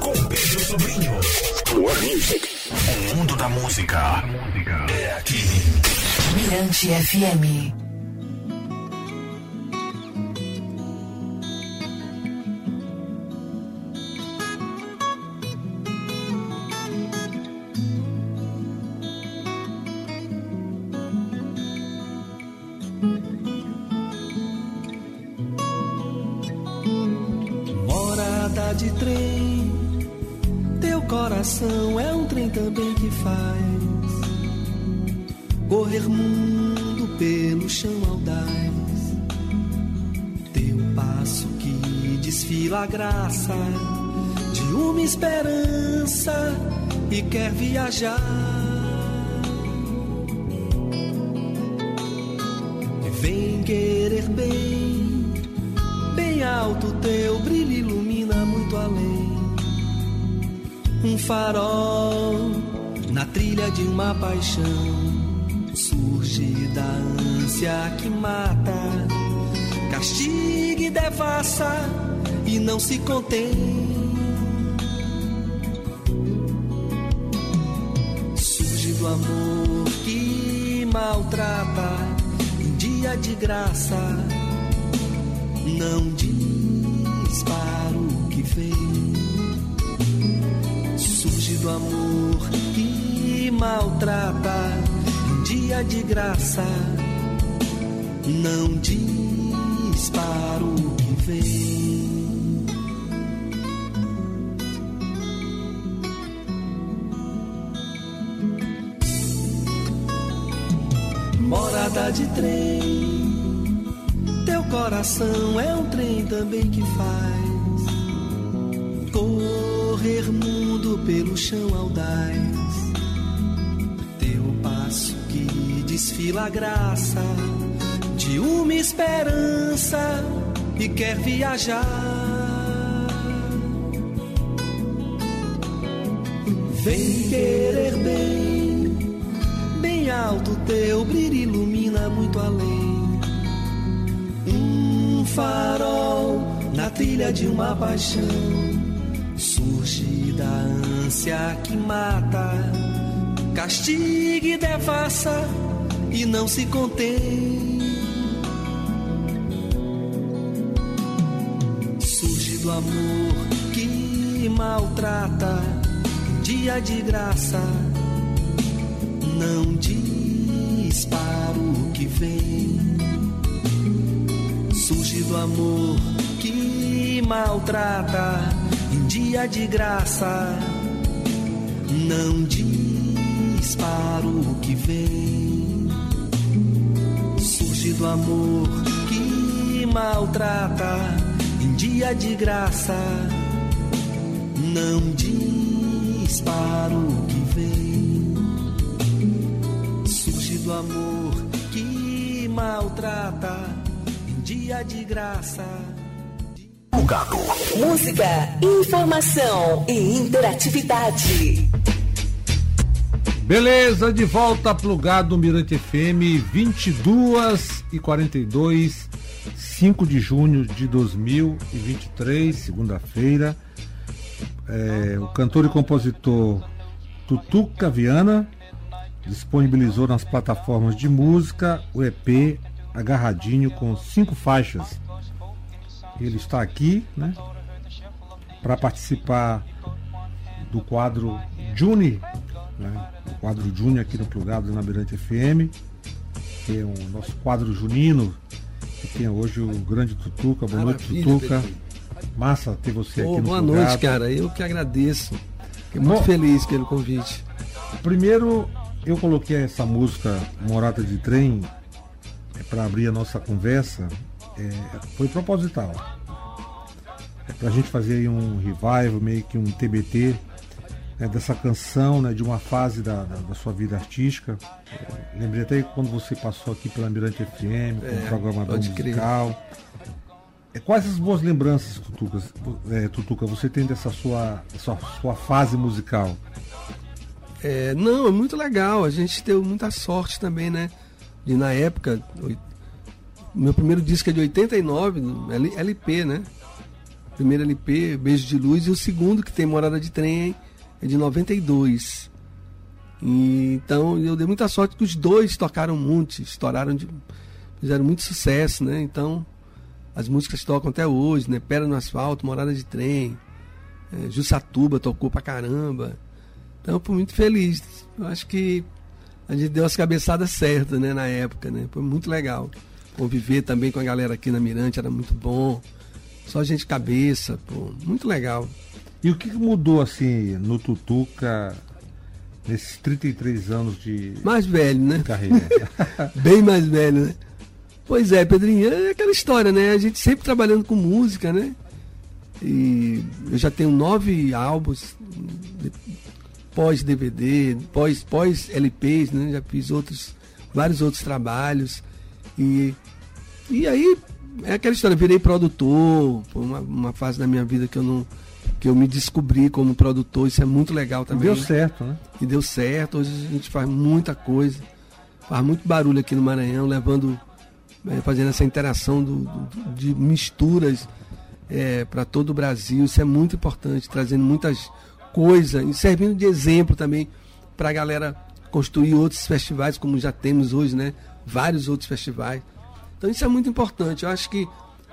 Com Pedro Sobrinho. O mundo da música é aqui. Mirante FM. De uma esperança e quer viajar. Vem querer bem, bem alto teu brilho ilumina muito além. Um farol na trilha de uma paixão surge da ânsia que mata, castiga e devassa e não se contém. Surge do amor que maltrata em dia de graça, não diz para o que vem. Surge do amor que maltrata em dia de graça, não diz para o que vem. Morada de trem, teu coração é um trem também que faz correr mundo pelo chão audaz. Teu passo que desfila a graça de uma esperança e quer viajar. Vem querer bem alto teu brilho ilumina muito além. Um farol na trilha de uma paixão surge da ânsia que mata, castiga e devassa e não se contém. Surge do amor que maltrata, dia de graça, não diz para o que vem. Surge do amor que maltrata em dia de graça, não diz para o que vem. Surge do amor que maltrata em dia de graça, não diz para o que do amor que maltrata em dia de graça. Plugado. Música, informação e interatividade. Beleza, de volta plugado Mirante FM 22 e 42, 5 de junho de 2023, segunda-feira. É, o cantor e compositor Tutuca Viana disponibilizou nas plataformas de música o EP Agarradinho com cinco faixas. Ele está aqui, né, para participar do quadro Juni, né, o quadro Juni aqui no Plugado na Mirante FM, que é o nosso quadro junino, que tem hoje o grande Tutuca. Boa noite, Maravilha, Tutuca. Massa ter você Ô, aqui no boa Plugado. noite, cara. Eu que agradeço. Fiquei muito Mo- feliz pelo convite. Primeiro, eu coloquei essa música Morada de Trem para abrir a nossa conversa. é, foi proposital. É para a gente fazer aí um revival, meio que um TBT né, dessa canção, né, de uma fase da, da- da sua vida artística. É, lembrei até quando você passou aqui pela Mirante FM, como É, programador musical. É, quais as boas lembranças, Tutuca, é, Tutuca, você tem dessa sua, sua, sua fase musical? É, não, é muito legal. A gente deu muita sorte também, né? De na época. Meu primeiro disco é de 89, L- LP, né? Primeiro LP, Beijo de Luz, e o segundo, que tem Morada de Trem, é de 92. E, então eu dei muita sorte que os dois tocaram muito, estouraram, de, fizeram muito sucesso, né? Então as músicas tocam até hoje, né? Pera no Asfalto, Morada de Trem, é, Jussatuba tocou pra caramba. Então eu fui muito feliz. Eu acho que a gente deu as cabeçadas certas, né, na época, né? Foi muito legal. Conviver também com a galera aqui na Mirante era muito bom. Só gente cabeça, pô, muito legal. E o que mudou assim no Tutuca nesses 33 anos de Mais velho, né? carreira? Bem mais velho, né? Pois é, Pedrinho, é aquela história, né? A gente sempre trabalhando com música, né? E eu já tenho nove álbuns pós-DVD, pós, pós-LPs, né? Já fiz outros, vários outros trabalhos. E, e aí, é aquela história, virei produtor, foi uma, uma fase da minha vida que eu não. que eu me descobri como produtor, isso é muito legal também. Deu certo, né? E deu certo, hoje a gente faz muita coisa, faz muito barulho aqui no Maranhão, levando, eh, fazendo essa interação do, do- de misturas para todo o Brasil, isso é muito importante, trazendo muitas coisas e servindo de exemplo também para a galera construir outros festivais, como já temos hoje, né? Vários outros festivais. Então isso é muito importante. Eu acho que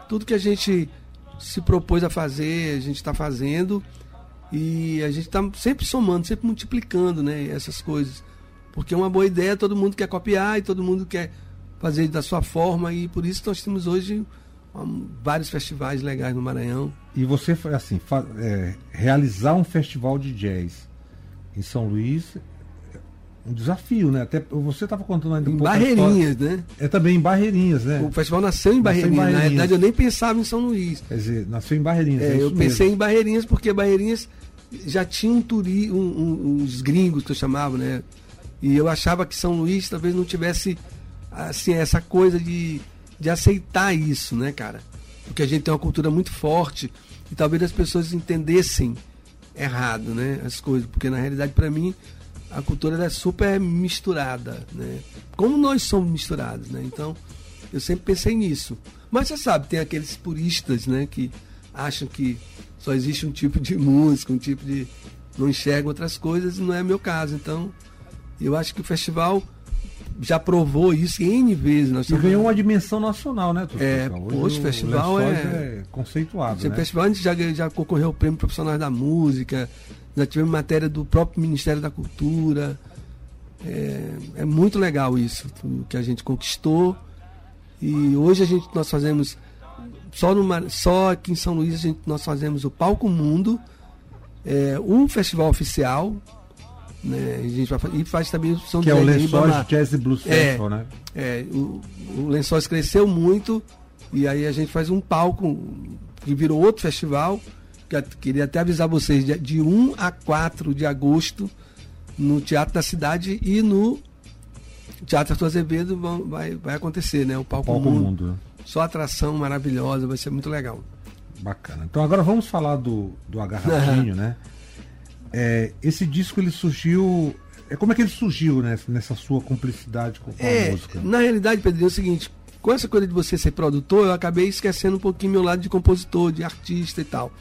tudo que a gente se propôs a fazer, a gente está fazendo e a gente está sempre somando, sempre multiplicando né, essas coisas. Porque uma boa ideia todo mundo quer copiar e todo mundo quer fazer da sua forma e por isso nós temos hoje vários festivais legais no Maranhão. E você foi assim, é, realizar um festival de jazz em São Luís é um desafio, né? Até você estava contando ainda um Em. Barreirinhas, né? É também em Barreirinhas, né? O festival nasceu em Nasceu em Barreirinhas. Na Barreirinhas. realidade, eu nem pensava em São Luís. Quer dizer, nasceu em Barreirinhas. É, é eu pensei mesmo. em Barreirinhas porque Barreirinhas já tinha um turi, um- um- uns gringos que eu chamava, né? E eu achava que São Luís talvez não tivesse assim essa coisa de, de aceitar isso, né, cara? Porque a gente tem uma cultura muito forte e talvez as pessoas entendessem errado, né, as coisas, porque na realidade para mim a cultura é super misturada, né? Como nós somos misturados, né? Então, eu sempre pensei nisso. Mas você sabe, tem aqueles puristas, né, que acham que só existe um tipo de música, um tipo de. não enxergam outras coisas, e não é meu caso. Então, eu acho que o festival já provou isso N vezes. Nós E estamos- ganhou uma dimensão nacional, né? É, hoje o festival Lençóis é- conceituado, Esse né? festival a gente já, já concorreu ao prêmio Profissionais da Música, já tivemos matéria do próprio Ministério da Cultura. É, é muito legal isso, que a gente conquistou. E hoje a gente nós fazemos só, no, Mar- só aqui em São Luís a gente, nós fazemos o Palco Mundo, é, um festival oficial. Né, a gente vai, e faz também o São Que é o Lençóis. Jazz Blues É. Festival, né? É, o, o Lençóis cresceu muito e aí a gente faz um palco que virou outro festival. Que queria até avisar vocês, de, de 1 a 4 de agosto, no Teatro da Cidade e no Teatro Arthur Azevedo vão- vai, vai acontecer, né? O Palco, Palco Mundo. Mundo. né? Só atração maravilhosa, vai ser muito legal. Bacana. Então agora vamos falar do, do Agarradinho, né? É, esse disco ele surgiu. É, como é que ele surgiu né, nessa sua cumplicidade com, com a É, música? na realidade, Pedrinho, é o seguinte, com essa coisa de você ser produtor, eu acabei esquecendo um pouquinho meu lado de compositor, de artista e tal.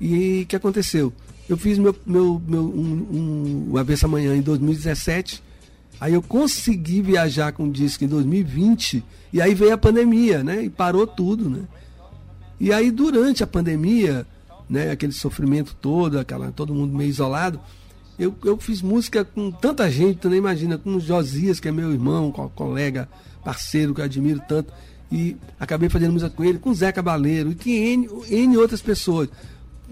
E o que aconteceu? Eu fiz meu, meu, meu um, um, o Avessa Amanhã em 2017, aí eu consegui viajar com o disco em 2020, e aí veio a pandemia, né? E parou tudo, né? E aí, durante a pandemia, né, aquele sofrimento todo, aquela, todo mundo meio isolado, eu, eu fiz música com tanta gente, tu nem imagina, com o Josias, que é meu irmão, co- colega, parceiro, que eu admiro tanto, e acabei fazendo música com ele, com o Zé Cabaleiro, e que N, N outras pessoas,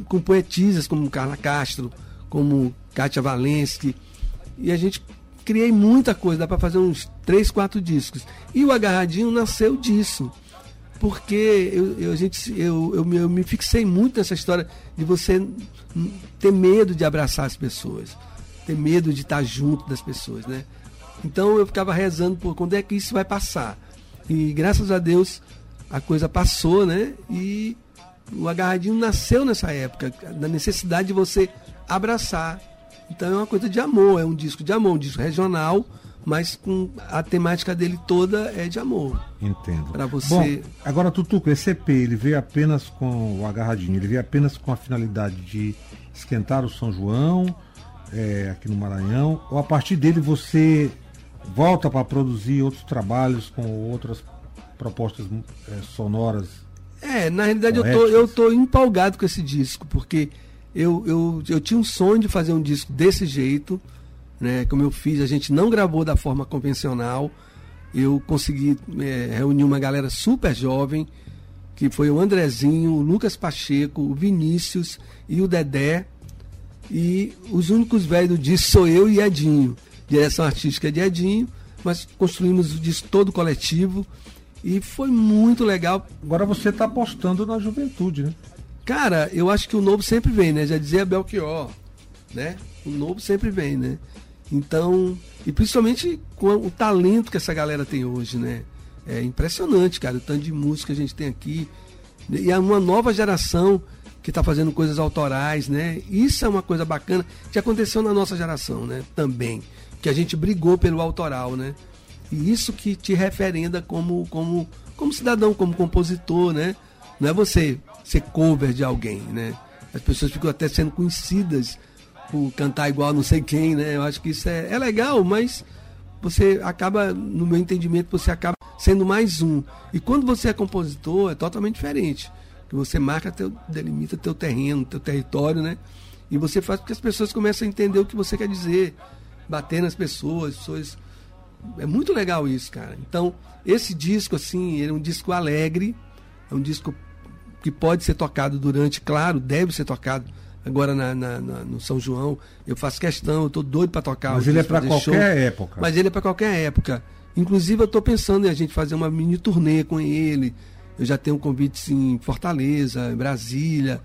com poetisas como Carla Castro, como Kátia Valensky, e a gente criei muita coisa, dá para fazer uns três, quatro discos. E o Agarradinho nasceu disso porque eu, eu, a gente, eu, eu, me- eu me fixei muito nessa história de você ter medo de abraçar as pessoas, ter medo de estar junto das pessoas, né? Então eu ficava rezando por quando é que isso vai passar. E graças a Deus a coisa passou, né? E o agarradinho nasceu nessa época, da necessidade de você abraçar. Então é uma coisa de amor, é um disco de amor, um disco regional, mas com a temática dele toda é de amor. Entendo. Pra você- Bom, agora, Tutuco, esse EP, ele veio apenas com o agarradinho, ele veio apenas com a finalidade de esquentar o São João, é, aqui no Maranhão, ou a partir dele você volta para produzir outros trabalhos com outras propostas é, sonoras? É, na realidade eu tô, eu tô empolgado com esse disco, porque eu, eu, eu tinha um sonho de fazer um disco desse jeito, né? Como eu fiz, a gente não gravou da forma convencional. Eu consegui é, reunir uma galera super jovem, que foi o Andrezinho, o Lucas Pacheco, o Vinícius e o Dedé. E os únicos velhos do disco sou eu e Edinho. Direção artística é de Edinho, mas construímos o disco todo coletivo. E foi muito legal, Agora você está apostando na juventude, né? Cara, eu acho que o novo sempre vem, né? Já dizia Belchior, né? O novo sempre vem, né? Então, e principalmente com o talento que essa galera tem hoje, né? É impressionante, cara, o tanto de música que a gente tem aqui. E é uma nova geração que está fazendo coisas autorais, né? Isso é uma coisa bacana que aconteceu na nossa geração, né? Também. Que a gente brigou pelo autoral, né? E isso que te referenda como, como, como cidadão, como compositor, né? Não é você ser cover de alguém, né? As pessoas ficam até sendo conhecidas por cantar igual não sei quem, né? Eu acho que isso é, é legal, mas você acaba, no meu entendimento, você acaba sendo mais um. E quando você é compositor, é totalmente diferente. Que você marca, teu, delimita teu terreno, teu território, né? E você faz com que as pessoas comecem a entender o que você quer dizer, bater nas pessoas, pessoas é muito legal isso, cara. Então, esse disco, assim, ele é um disco alegre, é um disco que pode ser tocado durante, claro, deve ser tocado agora na, na- na- no São João. Eu faço questão, eu tô doido para tocar. Mas ele é para qualquer show. época. Mas ele é para qualquer época. Inclusive, eu estou pensando em a gente fazer uma mini turnê com ele. Eu já tenho convites em Fortaleza, em Brasília.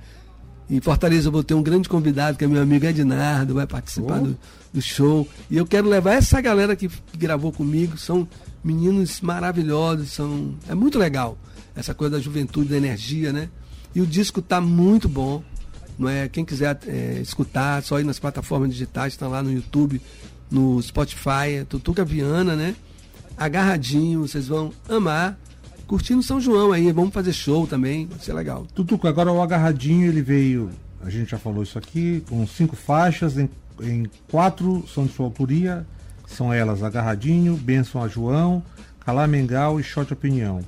Em Fortaleza eu vou ter um grande convidado, que é meu amigo Ednardo, vai participar Oh. do, do show. E eu quero levar essa galera que, que gravou comigo. São meninos maravilhosos, são é muito legal essa coisa da juventude, da energia, né? E o disco tá muito bom. Não é? Quem quiser é, escutar, só ir nas plataformas digitais, estão lá no YouTube, no Spotify, é Tutuca Viana, né? Agarradinho, vocês vão amar. Curtindo São João aí, vamos fazer show também, vai ser legal. Tutuco, agora o agarradinho ele veio, a gente já falou isso aqui, com cinco faixas, em, em quatro são de sua autoria, são elas Agarradinho, Benção a João, Calamengal e Shot Opinião.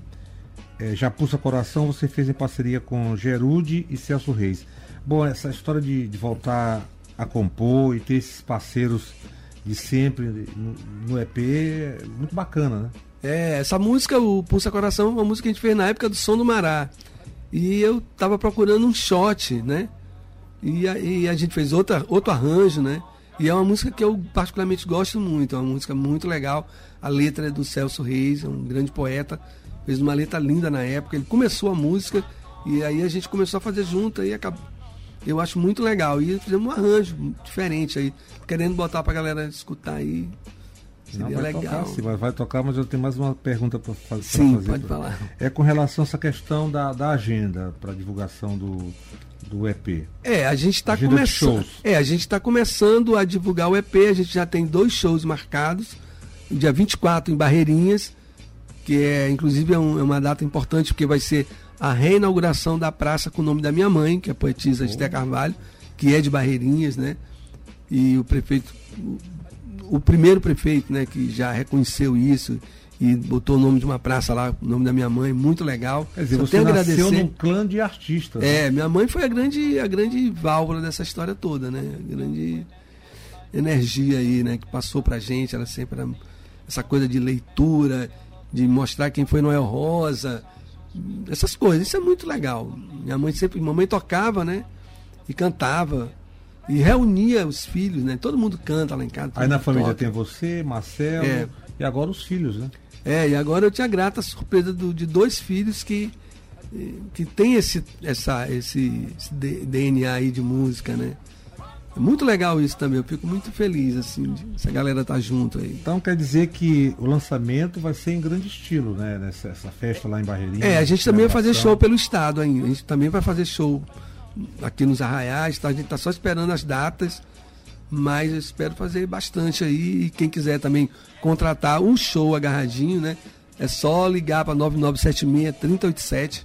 É, Já Pulsa Coração você fez em parceria com Gerude e Celso Reis. Bom, essa história de, de voltar a compor e ter esses parceiros de sempre no, no EP é muito bacana, né? É, essa música, o Pulsa Coração, é uma música que a gente fez na época do Som do Mará. E eu tava procurando um shot, né? E a, e a gente fez outra, outro arranjo, né? E é uma música que eu particularmente gosto muito, é uma música muito legal. A letra é do Celso Reis, é um grande poeta, fez uma letra linda na época. Ele começou a música e aí a gente começou a fazer junto e acabou. Eu acho muito legal. E fizemos um arranjo diferente aí, querendo botar pra galera escutar aí. Não, Seria vai legal. tocar, sim, vai, tocar, mas eu tenho mais uma pergunta para fazer. Sim, pode falar. É com relação a essa questão da, da agenda para divulgação do, do EP. É, a gente está começando. É, a gente está começando a divulgar o EP. A gente já tem dois shows marcados. Dia 24 em Barreirinhas, que é inclusive é, um- é uma data importante porque vai ser a reinauguração da praça com o nome da minha mãe, que é a poetisa Esté Carvalho, que é de Barreirinhas, né? E o prefeito, o, primeiro prefeito, né, que já reconheceu isso e botou o nome de uma praça lá, o nome da minha mãe, muito legal. Quer dizer, Só você nasceu num clã de artistas. né? é, minha mãe foi a grande, a grande válvula dessa história toda, né? A grande energia aí, né? Que passou pra gente, ela sempre era essa coisa de leitura, de mostrar quem foi Noel Rosa, essas coisas. Isso é muito legal. Minha mãe sempre, mamãe tocava, né? E cantava e reunia os filhos, né? Todo mundo canta lá em casa. Aí na família toca. tem você, Marcelo É. e agora os filhos, né? É, e agora eu tinha a grata surpresa do- de dois filhos que eh, que tem esse essa esse, esse DNA aí de música, né? É muito legal isso também. Eu fico muito feliz assim, de essa galera tá junto aí. Então quer dizer que o lançamento vai ser em grande estilo, né? Nessa essa festa lá em Barreirinha. É, a gente também vai fazer show pelo estado ainda. A gente também vai fazer show aqui nos Arraiais, tá? A gente tá só esperando as datas Mas eu espero fazer bastante aí. E quem quiser também contratar um show agarradinho, né? É só ligar para 9976-3087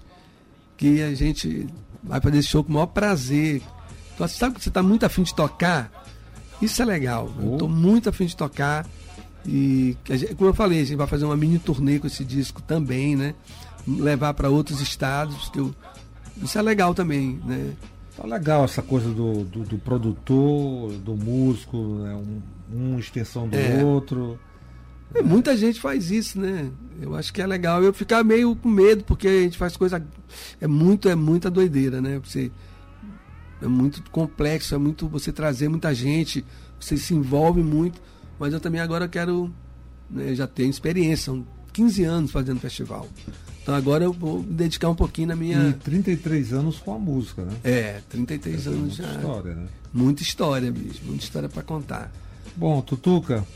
que a gente vai fazer esse show com o maior prazer. Então, sabe que você está muito afim de tocar? Isso é legal. Eu estou muito afim de tocar. E, como eu falei, a gente vai fazer uma mini turnê com esse disco também, né? Levar para outros estados. Que eu, isso é legal também, né? Tá legal essa coisa do, do, do produtor, do músico, né? um, um extensão do é. outro. É, muita gente faz isso, né? Eu acho que é legal. Eu ficar meio com medo, porque a gente faz coisa. É muito, é muita doideira, né? Você, é muito complexo, é muito. Você trazer muita gente, você se envolve muito. Mas eu também agora quero. Né, já tenho experiência, são 15 anos fazendo festival. Então agora eu vou me dedicar um pouquinho na minha. E 33 anos com a música, né? É, 33 é anos já. Muita história, né? Muita história, bicho. Muita história para contar. Bom, Tutuca,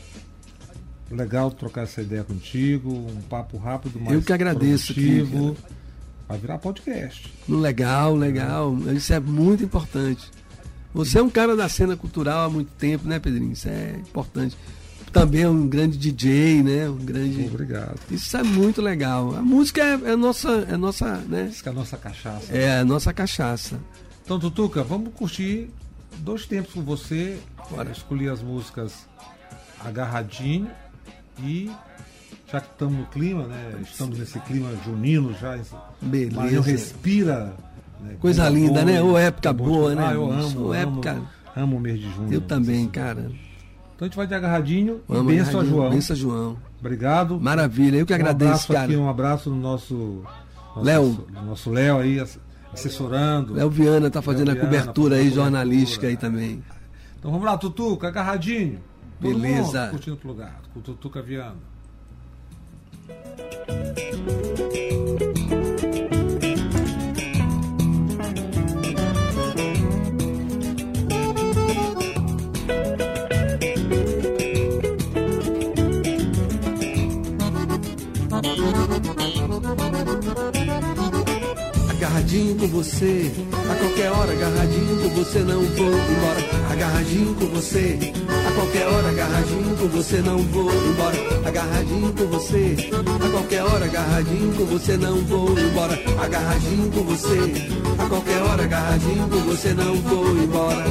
legal trocar essa ideia contigo. Um papo rápido, mas. Eu que agradeço, produtivo. Vai virar podcast. Legal, legal. Isso é muito importante. Você é um cara da cena cultural há muito tempo, né, Pedrinho? Isso é importante também é um grande DJ, né? Um grande. Obrigado. Isso é muito legal. A música é, é nossa, é nossa, né? Isso é a nossa cachaça. É a nossa cachaça. Então, Tutuca, vamos curtir dois tempos com você. Bora. Escolher as músicas agarradinho e já que estamos no clima, né? Estamos nesse clima junino já. Beleza. Maranhão respira. Né? Coisa linda, boa, né? Ou época boa, né? Ah, eu amo. Época... amo o mês de junho. Eu também, cara. Então a gente vai de agarradinho. Amo, e benção a João. Benção João. Obrigado. Maravilha, eu que um agradeço, cara. Aqui, um abraço no nosso. Léo. Nosso Léo aí, assessorando. Léo Viana tá fazendo Léo a cobertura aí, jornalística aí também. Então vamos lá, Tutuca, agarradinho. Beleza. Mundo, curtindo o lugar, com o Tutuca Viana. Agarradinho com você. A qualquer hora, agarradinho com você, não vou embora. Agarradinho com você. A qualquer hora, agarradinho com você, não vou embora. Agarradinho com você. A qualquer hora, agarradinho com você, não vou embora. Agarradinho com você. A qualquer hora, agarradinho com você, não vou embora.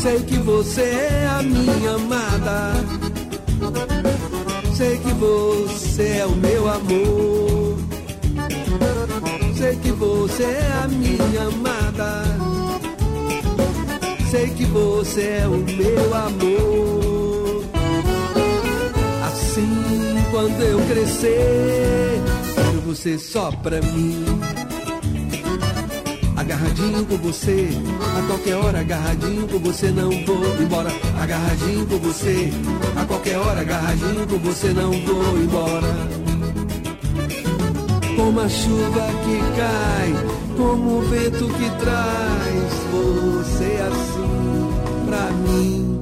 Sei que você é a minha amada. Sei que você é o meu amor. Sei que você é a minha amada. Sei que você é o meu amor. Assim, quando eu crescer, quero você só pra mim. Agarradinho com você, a qualquer hora, agarradinho com você, não vou embora. Agarradinho com você, a qualquer hora, agarradinho com você, não vou embora como a chuva que cai, como o vento que traz você assim pra mim.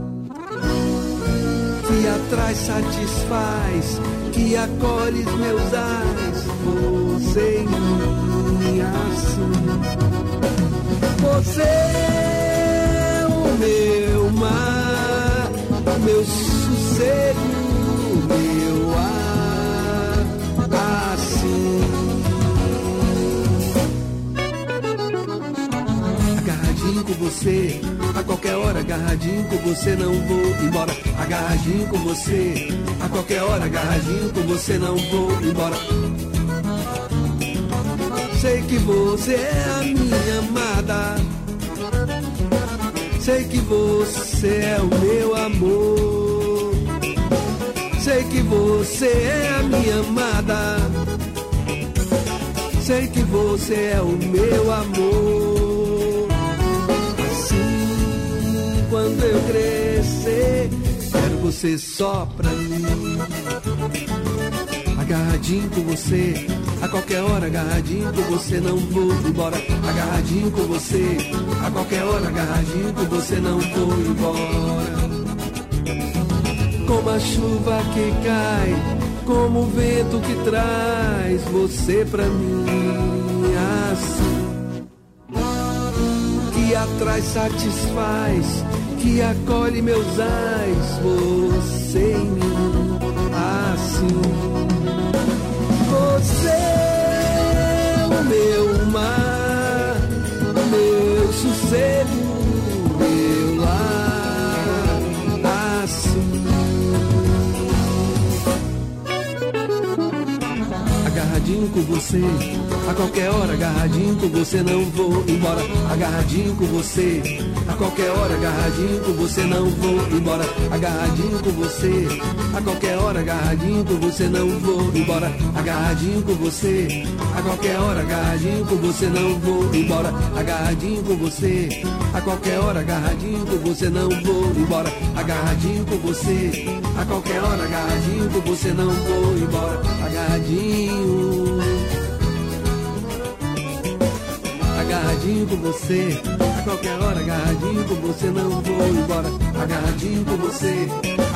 Que atrás satisfaz, que acolhe meus ais, você em mim assim. Você é o meu mar, meu sossego, com você. A qualquer hora, agarradinho com você, não vou embora. Agarradinho com você. A qualquer hora, agarradinho com você, não vou embora. Sei que você é a minha amada. Sei que você é o meu amor. Sei que você é a minha amada. Sei que você é o meu amor. Quando eu crescer, quero você só pra mim. Agarradinho com você, a qualquer hora, agarradinho com você, não vou embora. Agarradinho com você, a qualquer hora, agarradinho com você, não vou embora. Como a chuva que cai, como o vento que traz você pra mim, assim que atrás satisfaz, que acolhe meus ais, você em mim, assim. Você é o meu mar, o meu sossego, meu lar, assim. Agarradinho com você a qualquer hora, agarradinho com você, não vou embora. Agarradinho com você. Qualquer hora, agarradinho com você, não vou embora. Agarradinho com você. A qualquer hora, agarradinho com você, não vou embora. Agarradinho com você. A qualquer hora, agarradinho com você, não vou embora. Agarradinho com você. A qualquer hora, agarradinho com você, não vou embora. Agarradinho com você. A qualquer hora, agarradinho com você, não vou embora. Agarradinho. agarradinho com você. A qualquer hora, agarradinho com você, não vou embora. Agarradinho com você.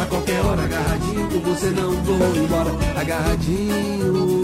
A qualquer hora, agarradinho com você, não vou embora. Agarradinho.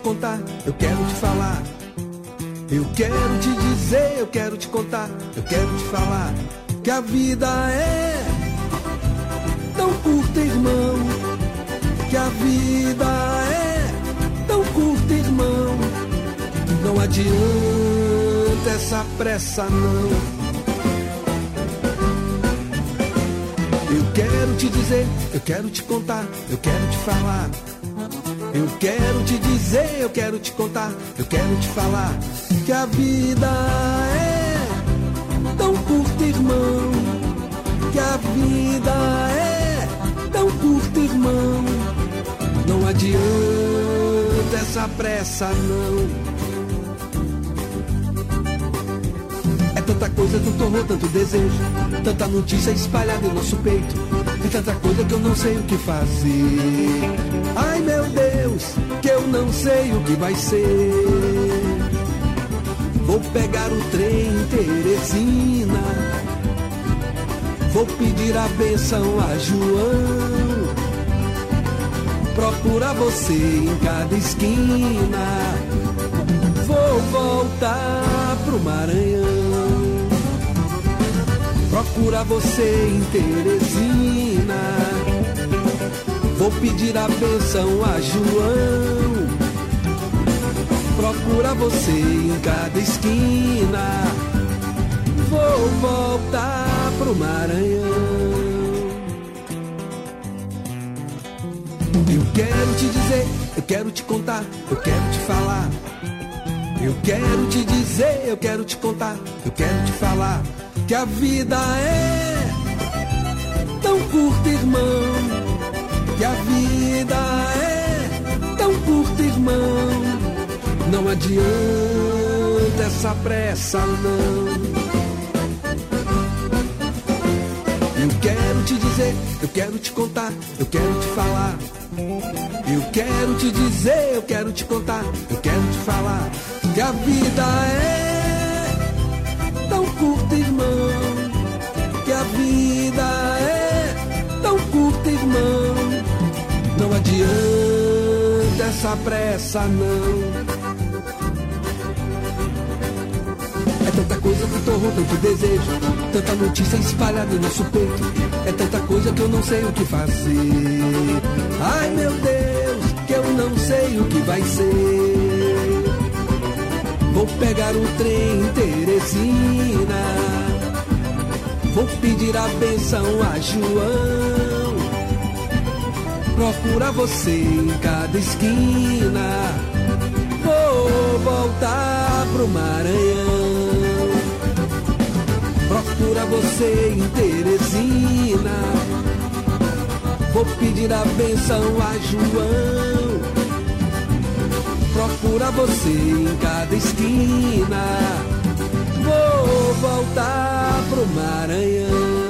Contar, eu quero te falar. Eu quero te dizer, eu quero te contar, eu quero te falar que a vida é tão curta, irmão. Que a vida é tão curta, irmão. Não adianta essa pressa, não. Eu quero te dizer, eu quero te contar, eu quero te falar. Eu quero te dizer, eu quero te contar, eu quero te falar que a vida é tão curta, irmão. Que a vida é tão curta, irmão. Não adianta essa pressa, não. É tanta coisa, tanto horror, tanto desejo, tanta notícia espalhada em nosso peito. É tanta coisa que eu não sei o que fazer. Ai meu Deus, que eu não sei o que vai ser. Vou pegar o trem em Teresina. Vou pedir a benção a João. Procura você em cada esquina. Vou voltar pro Maranhão. Procura você em Teresina. Vou pedir a benção a João. Procura você em cada esquina. Vou voltar pro Maranhão. Eu quero te dizer, eu quero te contar, eu quero te falar. Eu quero te dizer, eu quero te contar, eu quero te falar que a vida é tão curta, irmão. Que a vida é tão curta, irmão. Não adianta essa pressa, não. Eu quero te dizer, eu quero te contar, eu quero te falar. Eu quero te dizer, eu quero te contar, eu quero te falar que a vida é tão curta, irmão. Adianta essa pressa, não. É tanta coisa, tanto horror, tanto desejo, tanta notícia espalhada em nosso peito. É tanta coisa que eu não sei o que fazer. Ai meu Deus, que eu não sei o que vai ser. Vou pegar o trem em Teresina. Vou pedir a benção a João. Procura você em cada esquina. Vou voltar pro Maranhão. Procura você em Teresina. Vou pedir a benção a João. Procura você em cada esquina. Vou voltar pro Maranhão.